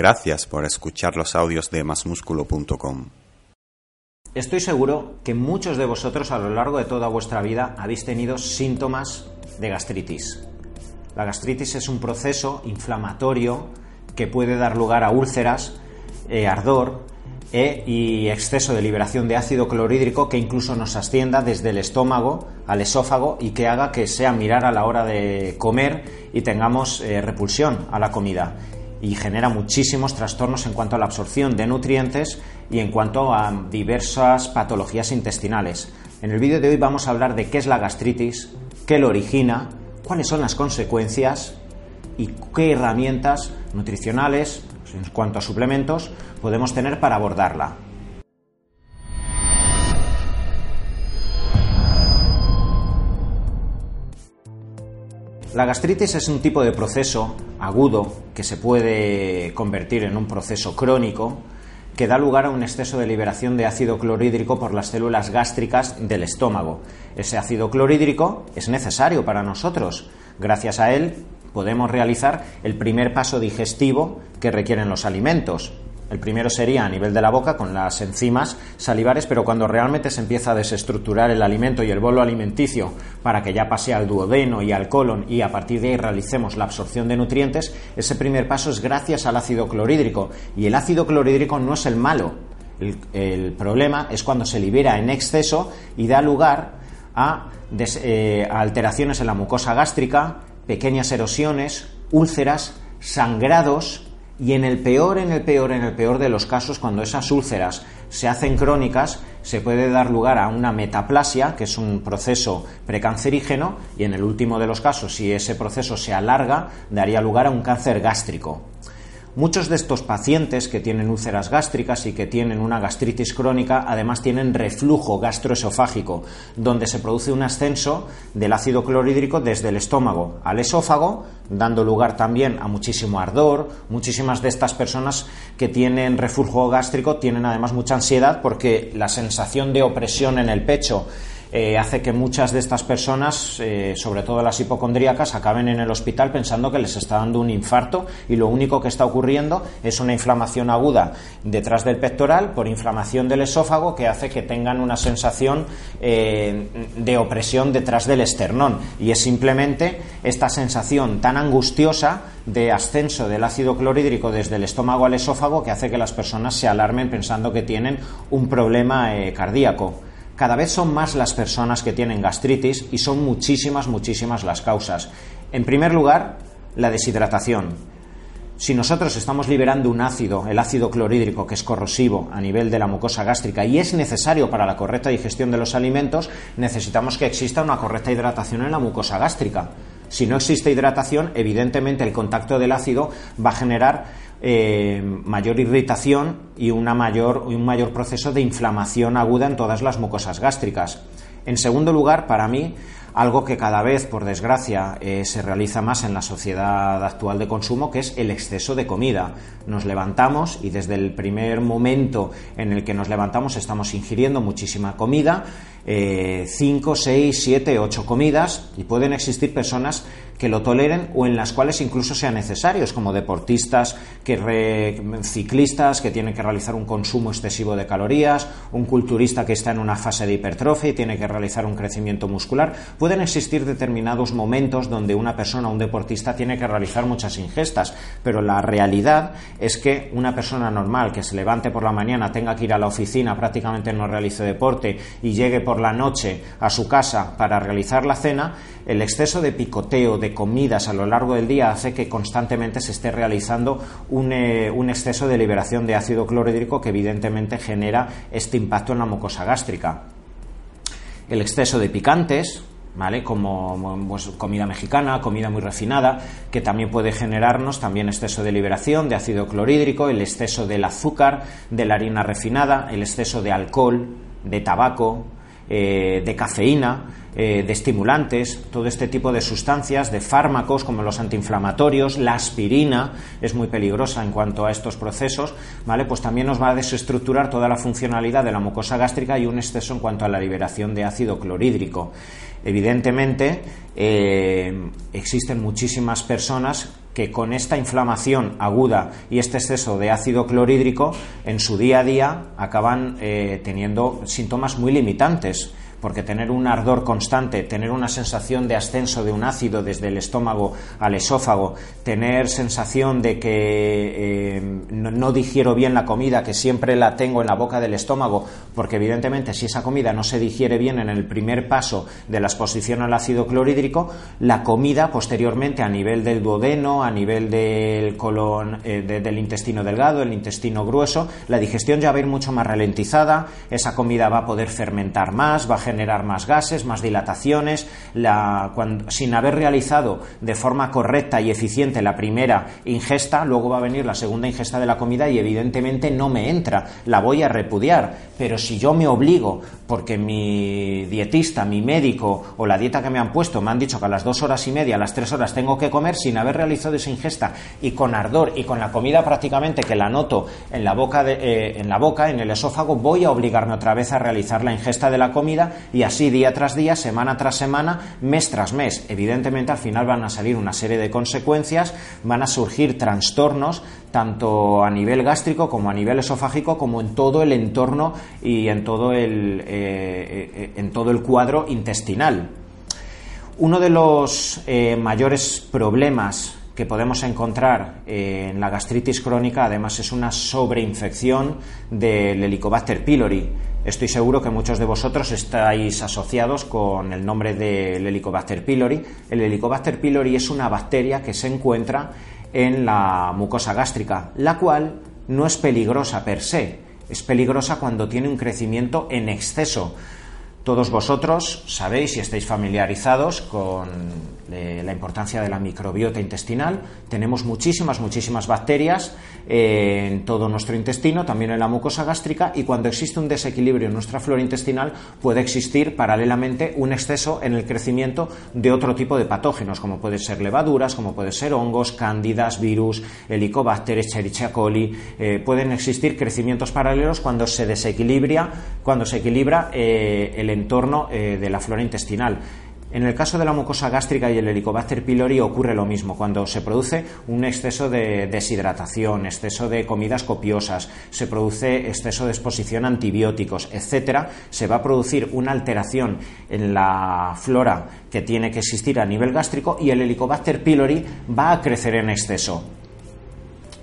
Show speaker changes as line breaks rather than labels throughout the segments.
Gracias por escuchar los audios de masmusculo.com.
Estoy seguro que muchos de vosotros a lo largo de toda vuestra vida habéis tenido síntomas de gastritis. La gastritis es un proceso inflamatorio que puede dar lugar a úlceras, eh, ardor eh, y exceso de liberación de ácido clorhídrico que incluso nos ascienda desde el estómago al esófago y que haga que sea mirar a la hora de comer y tengamos eh, repulsión a la comida y genera muchísimos trastornos en cuanto a la absorción de nutrientes y en cuanto a diversas patologías intestinales. En el vídeo de hoy vamos a hablar de qué es la gastritis, qué lo origina, cuáles son las consecuencias y qué herramientas nutricionales, en cuanto a suplementos, podemos tener para abordarla. La gastritis es un tipo de proceso agudo que se puede convertir en un proceso crónico que da lugar a un exceso de liberación de ácido clorhídrico por las células gástricas del estómago. Ese ácido clorhídrico es necesario para nosotros. Gracias a él podemos realizar el primer paso digestivo que requieren los alimentos, el primero sería a nivel de la boca con las enzimas salivares, pero cuando realmente se empieza a desestructurar el alimento y el bolo alimenticio para que ya pase al duodeno y al colon y a partir de ahí realicemos la absorción de nutrientes, ese primer paso es gracias al ácido clorhídrico. Y el ácido clorhídrico no es el malo. El, problema es cuando se libera en exceso y da lugar a, eh, a alteraciones en la mucosa gástrica, pequeñas erosiones, úlceras, sangrados y en el peor, en el peor, en el peor de los casos, cuando esas úlceras se hacen crónicas, se puede dar lugar a una metaplasia, que es un proceso precancerígeno, y en el último de los casos, si ese proceso se alarga, daría lugar a un cáncer gástrico. Muchos de estos pacientes que tienen úlceras gástricas y que tienen una gastritis crónica además tienen reflujo gastroesofágico, donde se produce un ascenso del ácido clorhídrico desde el estómago al esófago, dando lugar también a muchísimo ardor. Muchísimas de estas personas que tienen reflujo gástrico tienen además mucha ansiedad porque la sensación de opresión en el pecho eh, hace que muchas de estas personas, eh, sobre todo las hipocondríacas, acaben en el hospital pensando que les está dando un infarto y lo único que está ocurriendo es una inflamación aguda detrás del pectoral por inflamación del esófago que hace que tengan una sensación eh, de opresión detrás del esternón y es simplemente esta sensación tan angustiosa de ascenso del ácido clorhídrico desde el estómago al esófago que hace que las personas se alarmen pensando que tienen un problema cardíaco. Cada vez son más las personas que tienen gastritis y son muchísimas, muchísimas las causas. En primer lugar, la deshidratación. Si nosotros estamos liberando un ácido, el ácido clorhídrico, que es corrosivo a nivel de la mucosa gástrica y es necesario para la correcta digestión de los alimentos, necesitamos que exista una correcta hidratación en la mucosa gástrica. Si no existe hidratación, evidentemente el contacto del ácido va a generar eh, mayor irritación y una mayor, un mayor proceso de inflamación aguda en todas las mucosas gástricas. En segundo lugar, para mí, algo que cada vez, por desgracia, eh, se realiza más en la sociedad actual de consumo, que es el exceso de comida. Nos levantamos y desde el primer momento en el que nos levantamos estamos ingiriendo muchísima comida, 5, 6, 7, 8 comidas, y pueden existir personas que lo toleren o en las cuales incluso sean necesarios, como deportistas, que ciclistas que tienen que realizar un consumo excesivo de calorías, un culturista que está en una fase de hipertrofia y tiene que realizar un crecimiento muscular. Pueden existir determinados momentos donde una persona, un deportista, tiene que realizar muchas ingestas, pero la realidad es que una persona normal que se levante por la mañana, tenga que ir a la oficina, prácticamente no realice deporte y llegue por la noche a su casa para realizar la cena, el exceso de picoteo, de comidas a lo largo del día hace que constantemente se esté realizando eh, un, exceso de liberación de ácido clorhídrico que evidentemente genera este impacto en la mucosa gástrica. El exceso de picantes, ¿vale? Como pues, comida mexicana, comida muy refinada, que también puede generarnos también exceso de liberación de ácido clorhídrico, el exceso del azúcar, de la harina refinada, el exceso de alcohol, de tabaco, eh, de cafeína, eh, de estimulantes, todo este tipo de sustancias, de fármacos como los antiinflamatorios, la aspirina es muy peligrosa en cuanto a estos procesos, ¿vale? Pues también nos va a desestructurar toda la funcionalidad de la mucosa gástrica y un exceso en cuanto a la liberación de ácido clorhídrico. Evidentemente, eh, existen muchísimas personas que con esta inflamación aguda y este exceso de ácido clorhídrico en su día a día acaban eh, teniendo síntomas muy limitantes porque tener un ardor constante, tener una sensación de ascenso de un ácido desde el estómago al esófago, tener sensación de que eh, no, digiero bien la comida, que siempre la tengo en la boca del estómago, porque evidentemente si esa comida no se digiere bien en el primer paso de la exposición al ácido clorhídrico, la comida posteriormente a nivel del duodeno, a nivel del colon, eh, del intestino delgado, el intestino grueso, la digestión ya va a ir mucho más ralentizada, esa comida va a poder fermentar más, va a generar más gases, más dilataciones, sin haber realizado de forma correcta y eficiente la primera ingesta, luego va a venir la segunda ingesta de la comida y evidentemente no me entra, la voy a repudiar, pero si yo me obligo porque mi dietista, mi médico o la dieta que me han puesto me han dicho que a las dos horas y media, a las tres horas tengo que comer sin haber realizado esa ingesta y con ardor y con la comida prácticamente que la noto en la boca, eh, en la boca, en el esófago, voy a obligarme otra vez a realizar la ingesta de la comida y así día tras día, semana tras semana, mes tras mes. Evidentemente al final van a salir una serie de consecuencias, van a surgir trastornos tanto a nivel gástrico como a nivel esofágico como en todo el entorno y en todo el, eh, eh, en todo el cuadro intestinal. Uno de los eh, mayores problemas que podemos encontrar en la gastritis crónica, además, es una sobreinfección del Helicobacter pylori. Estoy seguro que muchos de vosotros estáis asociados con el nombre del Helicobacter pylori. El Helicobacter pylori es una bacteria que se encuentra en la mucosa gástrica, la cual no es peligrosa per se, es peligrosa cuando tiene un crecimiento en exceso. Todos vosotros sabéis y estáis familiarizados con eh, la importancia de la microbiota intestinal. Tenemos muchísimas, muchísimas bacterias eh, en todo nuestro intestino, también en la mucosa gástrica, y cuando existe un desequilibrio en nuestra flora intestinal puede existir paralelamente un exceso en el crecimiento de otro tipo de patógenos, como pueden ser levaduras, como pueden ser hongos, cándidas, virus, helicobacter, Escherichia coli. Eh, pueden existir crecimientos paralelos cuando se desequilibra, cuando se equilibra el entorno eh, de la flora intestinal. En el caso de la mucosa gástrica y el Helicobacter pylori ocurre lo mismo. Cuando se produce un exceso de deshidratación, exceso de comidas copiosas, se produce exceso de exposición a antibióticos, etcétera, se va a producir una alteración en la flora que tiene que existir a nivel gástrico y el Helicobacter pylori va a crecer en exceso.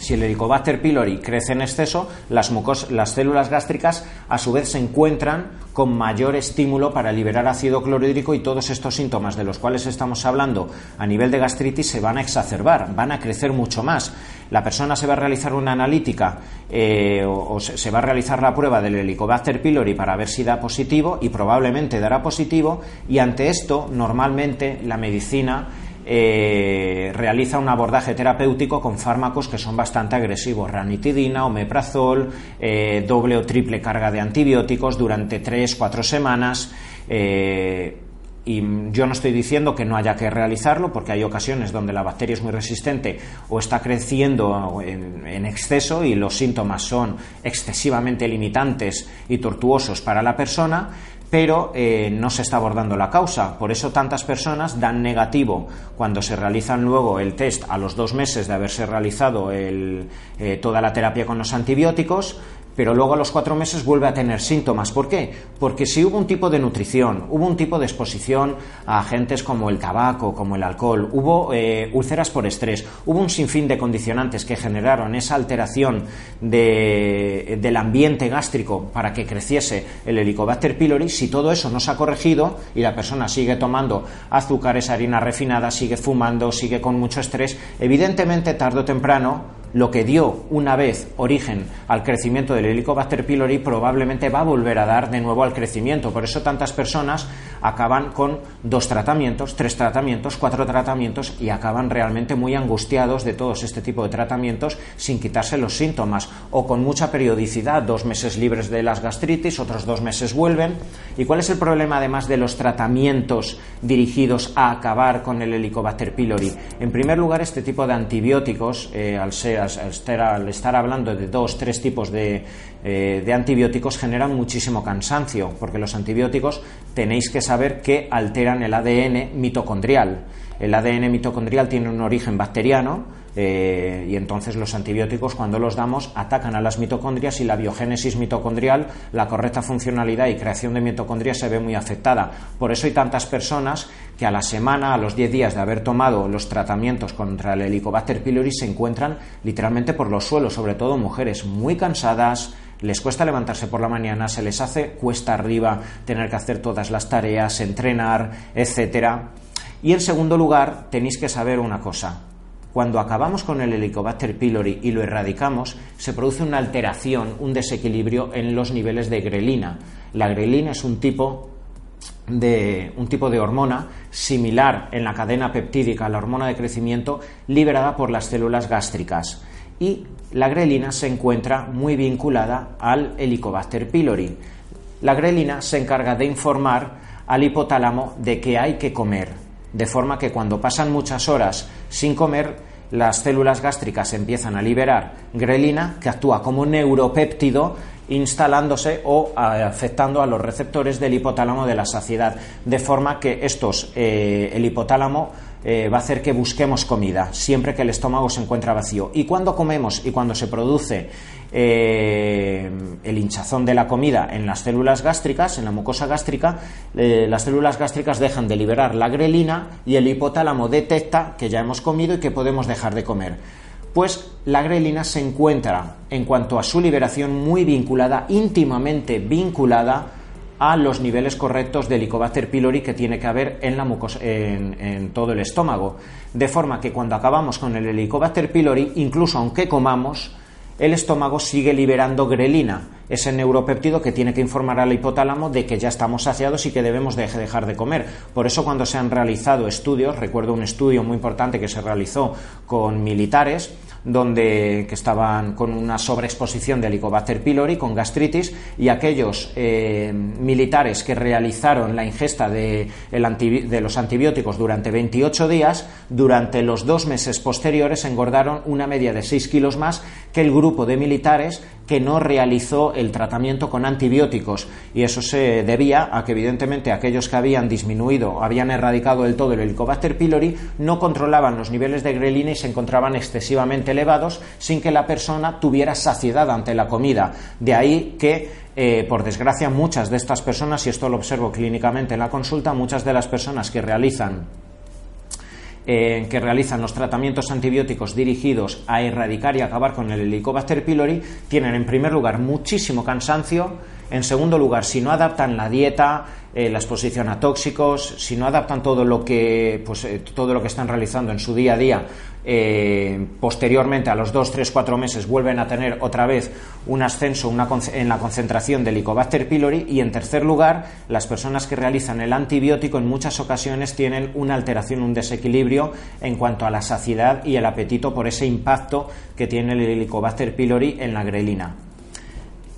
Si el Helicobacter pylori crece en exceso, las, las células gástricas a su vez se encuentran con mayor estímulo para liberar ácido clorhídrico y todos estos síntomas de los cuales estamos hablando a nivel de gastritis se van a exacerbar, van a crecer mucho más. La persona se va a realizar una analítica eh, o, se va a realizar la prueba del Helicobacter pylori para ver si da positivo y probablemente dará positivo y ante esto normalmente la medicina eh, realiza un abordaje terapéutico con fármacos que son bastante agresivos, ranitidina, omeprazol, eh, doble o triple carga de antibióticos durante 3-4 semanas. Eh, y yo no estoy diciendo que no haya que realizarlo, porque hay ocasiones donde la bacteria es muy resistente o está creciendo en, exceso y los síntomas son excesivamente limitantes y tortuosos para la persona, pero eh, no se está abordando la causa. Por eso tantas personas dan negativo cuando se realizan luego el test a los dos meses de haberse realizado eh, toda la terapia con los antibióticos, pero luego a los cuatro meses vuelve a tener síntomas. ¿Por qué? Porque si hubo un tipo de nutrición, hubo un tipo de exposición a agentes como el tabaco, como el alcohol, hubo eh, úlceras por estrés, hubo un sinfín de condicionantes que generaron esa alteración del ambiente gástrico para que creciese el Helicobacter pylori, si todo eso no se ha corregido y la persona sigue tomando azúcares, harina refinada, sigue fumando, sigue con mucho estrés, evidentemente tarde o temprano lo que dio una vez origen al crecimiento del Helicobacter pylori probablemente va a volver a dar de nuevo al crecimiento. Por eso tantas personas acaban con dos tratamientos, tres tratamientos, cuatro tratamientos y acaban realmente muy angustiados de todos este tipo de tratamientos sin quitarse los síntomas o con mucha periodicidad, dos meses libres de las gastritis, otros dos meses vuelven. ¿Y cuál es el problema además de los tratamientos dirigidos a acabar con el Helicobacter pylori? En primer lugar, este tipo de antibióticos, eh, al ser al estar, hablando de dos, tres tipos de, eh, de antibióticos, generan muchísimo cansancio, porque los antibióticos tenéis que saber que alteran el ADN mitocondrial. El ADN mitocondrial tiene un origen bacteriano, Eh, y entonces los antibióticos cuando los damos atacan a las mitocondrias y la biogénesis mitocondrial, la correcta funcionalidad y creación de mitocondrias se ve muy afectada. Por eso hay tantas personas que a la semana, a los 10 días de haber tomado los tratamientos contra el Helicobacter pylori se encuentran literalmente por los suelos, sobre todo mujeres muy cansadas, les cuesta levantarse por la mañana, se les hace cuesta arriba tener que hacer todas las tareas, entrenar, etcétera. Y en segundo lugar, tenéis que saber una cosa. Cuando acabamos con el Helicobacter pylori y lo erradicamos, se produce una alteración, un desequilibrio en los niveles de grelina. La grelina es un tipo de un tipo de hormona similar en la cadena peptídica a la hormona de crecimiento liberada por las células gástricas y la grelina se encuentra muy vinculada al Helicobacter pylori. La grelina se encarga de informar al hipotálamo de que hay que comer, de forma que cuando pasan muchas horas sin comer, las células gástricas empiezan a liberar grelina que actúa como neuropéptido instalándose o afectando a los receptores del hipotálamo de la saciedad, de forma que estos, eh, el hipotálamo eh, va a hacer que busquemos comida siempre que el estómago se encuentra vacío. Y cuando comemos y cuando se produce eh, el hinchazón de la comida en las células gástricas, en la mucosa gástrica, eh, las células gástricas dejan de liberar la grelina y el hipotálamo detecta que ya hemos comido y que podemos dejar de comer. Pues la grelina se encuentra, en cuanto a su liberación, muy vinculada, íntimamente vinculada a los niveles correctos de Helicobacter pylori que tiene que haber en, la mucosa, en, en, todo el estómago. De forma que cuando acabamos con el Helicobacter pylori, incluso aunque comamos, el estómago sigue liberando grelina, ese neuropéptido que tiene que informar al hipotálamo de que ya estamos saciados y que debemos dejar de comer. Por eso cuando se han realizado estudios, recuerdo un estudio muy importante que se realizó con militares, donde que estaban con una sobreexposición de Helicobacter pylori con gastritis y aquellos eh, militares que realizaron la ingesta de, de, los antibióticos durante 28 días, durante los dos meses posteriores engordaron una media de 6 kilos más que el grupo de militares que no realizó el tratamiento con antibióticos y eso se debía a que evidentemente aquellos que habían disminuido, habían erradicado del todo el Helicobacter pylori, no controlaban los niveles de grelina y se encontraban excesivamente elevados sin que la persona tuviera saciedad ante la comida. De ahí que eh, por desgracia, muchas de estas personas, y esto lo observo clínicamente en la consulta, muchas de las personas que realizan eh, que realizan los tratamientos antibióticos dirigidos a erradicar y acabar con el Helicobacter pylori tienen en primer lugar muchísimo cansancio, en segundo lugar, si no adaptan la dieta, eh, la exposición a tóxicos, si no adaptan todo lo que, pues, eh, todo lo que están realizando en su día a día, eh, posteriormente a los 2, 3, 4 meses vuelven a tener otra vez un ascenso en la concentración del Helicobacter pylori y en tercer lugar, las personas que realizan el antibiótico en muchas ocasiones tienen una alteración, un desequilibrio en cuanto a la saciedad y el apetito por ese impacto que tiene el Helicobacter pylori en la grelina.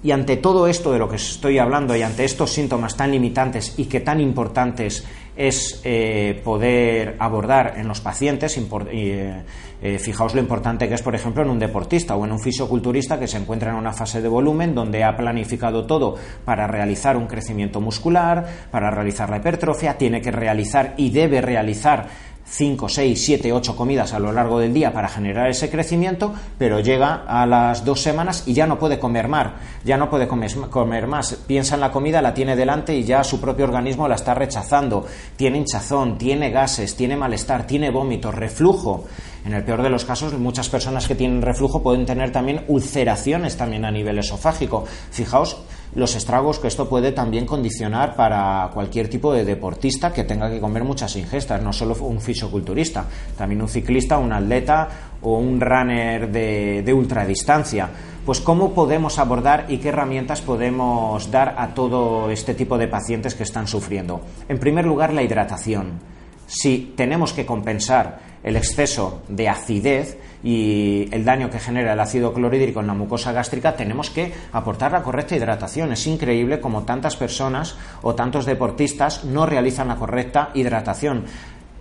Y ante todo esto de lo que estoy hablando y ante estos síntomas tan limitantes y que tan importantes es eh, poder abordar en los pacientes, eh, eh, fijaos lo importante que es, por ejemplo, en un deportista o en un fisioculturista que se encuentra en una fase de volumen donde ha planificado todo para realizar un crecimiento muscular, para realizar la hipertrofia, tiene que realizar y debe realizar 5, 6, 7, 8 comidas a lo largo del día para generar ese crecimiento, pero llega a las dos semanas y ya no puede comer más, ya no puede comer más. Piensa en la comida, la tiene delante y ya su propio organismo la está rechazando. Tiene hinchazón, tiene gases, tiene malestar, tiene vómito, reflujo. En el peor de los casos, muchas personas que tienen reflujo pueden tener también ulceraciones también a nivel esofágico. Fijaos los estragos que esto puede también condicionar para cualquier tipo de deportista que tenga que comer muchas ingestas, no solo un fisioculturista, también un ciclista, un atleta o un runner de, de ultradistancia. Pues cómo podemos abordar y qué herramientas podemos dar a todo este tipo de pacientes que están sufriendo. En primer lugar, la hidratación. Si tenemos que compensar el exceso de acidez y el daño que genera el ácido clorhídrico en la mucosa gástrica, tenemos que aportar la correcta hidratación. Es increíble como tantas personas o tantos deportistas no realizan la correcta hidratación.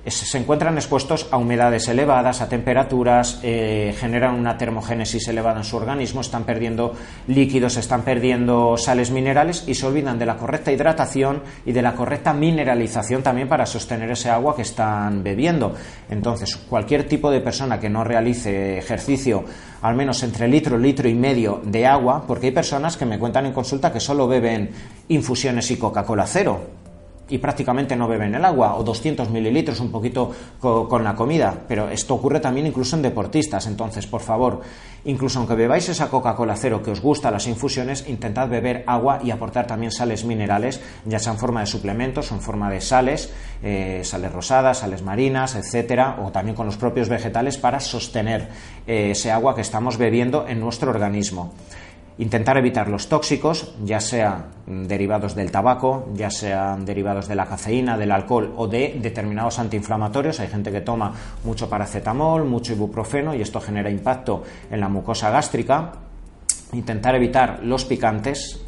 Se encuentran expuestos a humedades elevadas, a temperaturas, eh, generan una termogénesis elevada en su organismo, están perdiendo líquidos, están perdiendo sales minerales y se olvidan de la correcta hidratación y de la correcta mineralización también para sostener ese agua que están bebiendo. Entonces, cualquier tipo de persona que no realice ejercicio, al menos entre litro, litro y medio de agua, porque hay personas que me cuentan en consulta que solo beben infusiones y Coca-Cola cero y prácticamente no beben el agua, o 200 mililitros, un poquito con la comida, pero esto ocurre también incluso en deportistas. Entonces, por favor, incluso aunque bebáis esa Coca-Cola cero que os gusta las infusiones, intentad beber agua y aportar también sales minerales, ya sea en forma de suplementos o en forma de sales, eh, sales rosadas, sales marinas, etcétera, o también con los propios vegetales para sostener eh, ese agua que estamos bebiendo en nuestro organismo. Intentar evitar los tóxicos, ya sean derivados del tabaco, ya sean derivados de la cafeína, del alcohol o de determinados antiinflamatorios. Hay gente que toma mucho paracetamol, mucho ibuprofeno y esto genera impacto en la mucosa gástrica. Intentar evitar los picantes.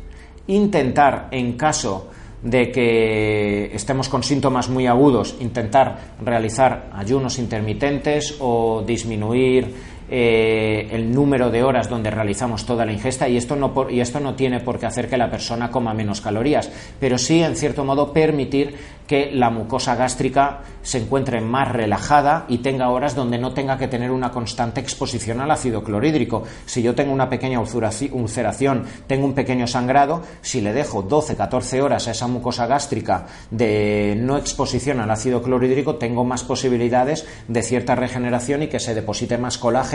Intentar, en caso de que estemos con síntomas muy agudos, intentar realizar ayunos intermitentes o disminuir eh, el número de horas donde realizamos toda la ingesta y esto, no y esto no tiene por qué hacer que la persona coma menos calorías, pero sí, en cierto modo, permitir que la mucosa gástrica se encuentre más relajada y tenga horas donde no tenga que tener una constante exposición al ácido clorhídrico. Si yo tengo una pequeña ulceración, tengo un pequeño sangrado, si le dejo 12, 14 horas a esa mucosa gástrica de no exposición al ácido clorhídrico, tengo más posibilidades de cierta regeneración y que se deposite más colágeno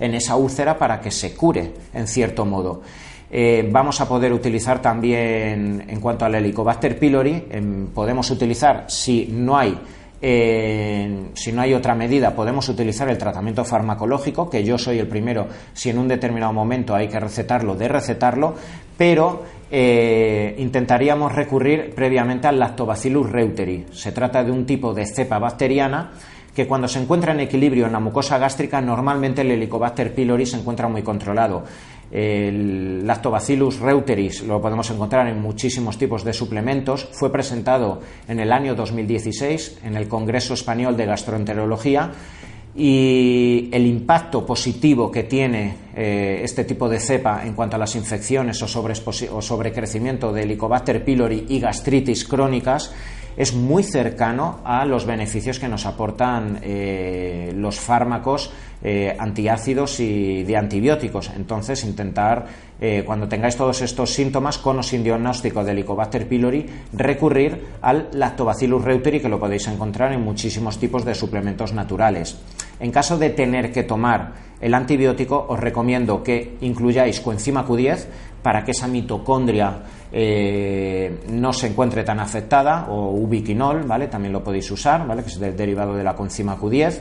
en esa úlcera para que se cure, en cierto modo. Eh, vamos a poder utilizar también, en cuanto al Helicobacter pylori, em, podemos utilizar, si no hay si no hay otra medida, podemos utilizar el tratamiento farmacológico, que yo soy el primero, si en un determinado momento hay que recetarlo, de recetarlo, pero eh, intentaríamos recurrir previamente al Lactobacillus reuteri. Se trata de un tipo de cepa bacteriana que cuando se encuentra en equilibrio en la mucosa gástrica, normalmente el Helicobacter pylori se encuentra muy controlado. El Lactobacillus reuteris lo podemos encontrar en muchísimos tipos de suplementos. Fue presentado en el año 2016 en el Congreso Español de Gastroenterología y el impacto positivo que tiene eh, este tipo de cepa en cuanto a las infecciones o, sobre, o sobrecrecimiento de Helicobacter pylori y gastritis crónicas es muy cercano a los beneficios que nos aportan eh, los fármacos eh, antiácidos y de antibióticos. Entonces, intentar, eh, cuando tengáis todos estos síntomas, con o sin diagnóstico de Helicobacter pylori, recurrir al Lactobacillus reuteri, que lo podéis encontrar en muchísimos tipos de suplementos naturales. En caso de tener que tomar el antibiótico, os recomiendo que incluyáis coenzima Q10 para que esa mitocondria eh, no se encuentre tan afectada, o ubiquinol, ¿vale? También lo podéis usar, ¿vale? Que es derivado de la coenzima Q10.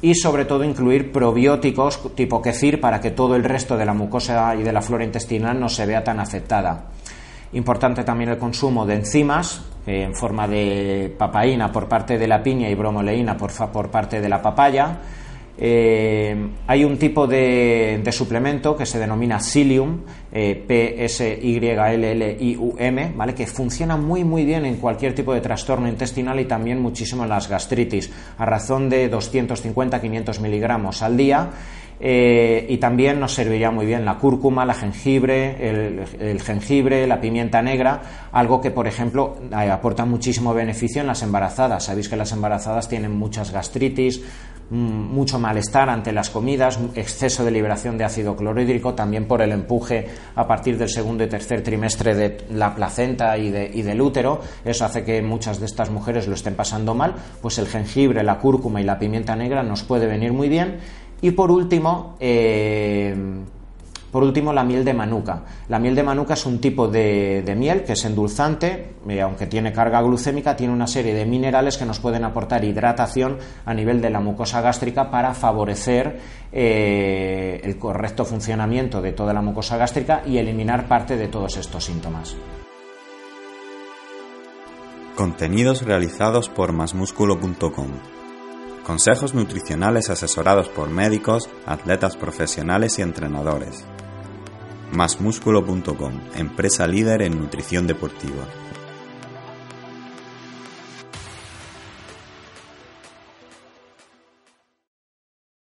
Y sobre todo incluir probióticos tipo kefir para que todo el resto de la mucosa y de la flora intestinal no se vea tan afectada. Importante también el consumo de enzimas eh, en forma de papaína por parte de la piña y bromoleína por, por parte de la papaya eh, hay un tipo de, suplemento que se denomina Psyllium, eh, P-S-Y-L-L-I-U-M, ¿vale? que funciona muy muy bien en cualquier tipo de trastorno intestinal y también muchísimo en las gastritis, a razón de 250-500 miligramos al día. Eh, y también nos serviría muy bien la cúrcuma, la jengibre, el, jengibre, la pimienta negra, algo que, por ejemplo, aporta muchísimo beneficio en las embarazadas. Sabéis que las embarazadas tienen muchas gastritis, mucho malestar ante las comidas, exceso de liberación de ácido clorhídrico, también por el empuje a partir del segundo y tercer trimestre de la placenta y, del útero. Eso hace que muchas de estas mujeres lo estén pasando mal. Pues el jengibre, la cúrcuma y la pimienta negra nos puede venir muy bien. Y por último, eh, por último, la miel de manuka. La miel de manuka es un tipo de, miel que es endulzante, aunque tiene carga glucémica, tiene una serie de minerales que nos pueden aportar hidratación a nivel de la mucosa gástrica para favorecer eh, el correcto funcionamiento de toda la mucosa gástrica y eliminar parte de todos estos síntomas.
Contenidos realizados por masmusculo.com Consejos nutricionales asesorados por médicos, atletas profesionales y entrenadores. Masmusculo.com, empresa líder en nutrición deportiva.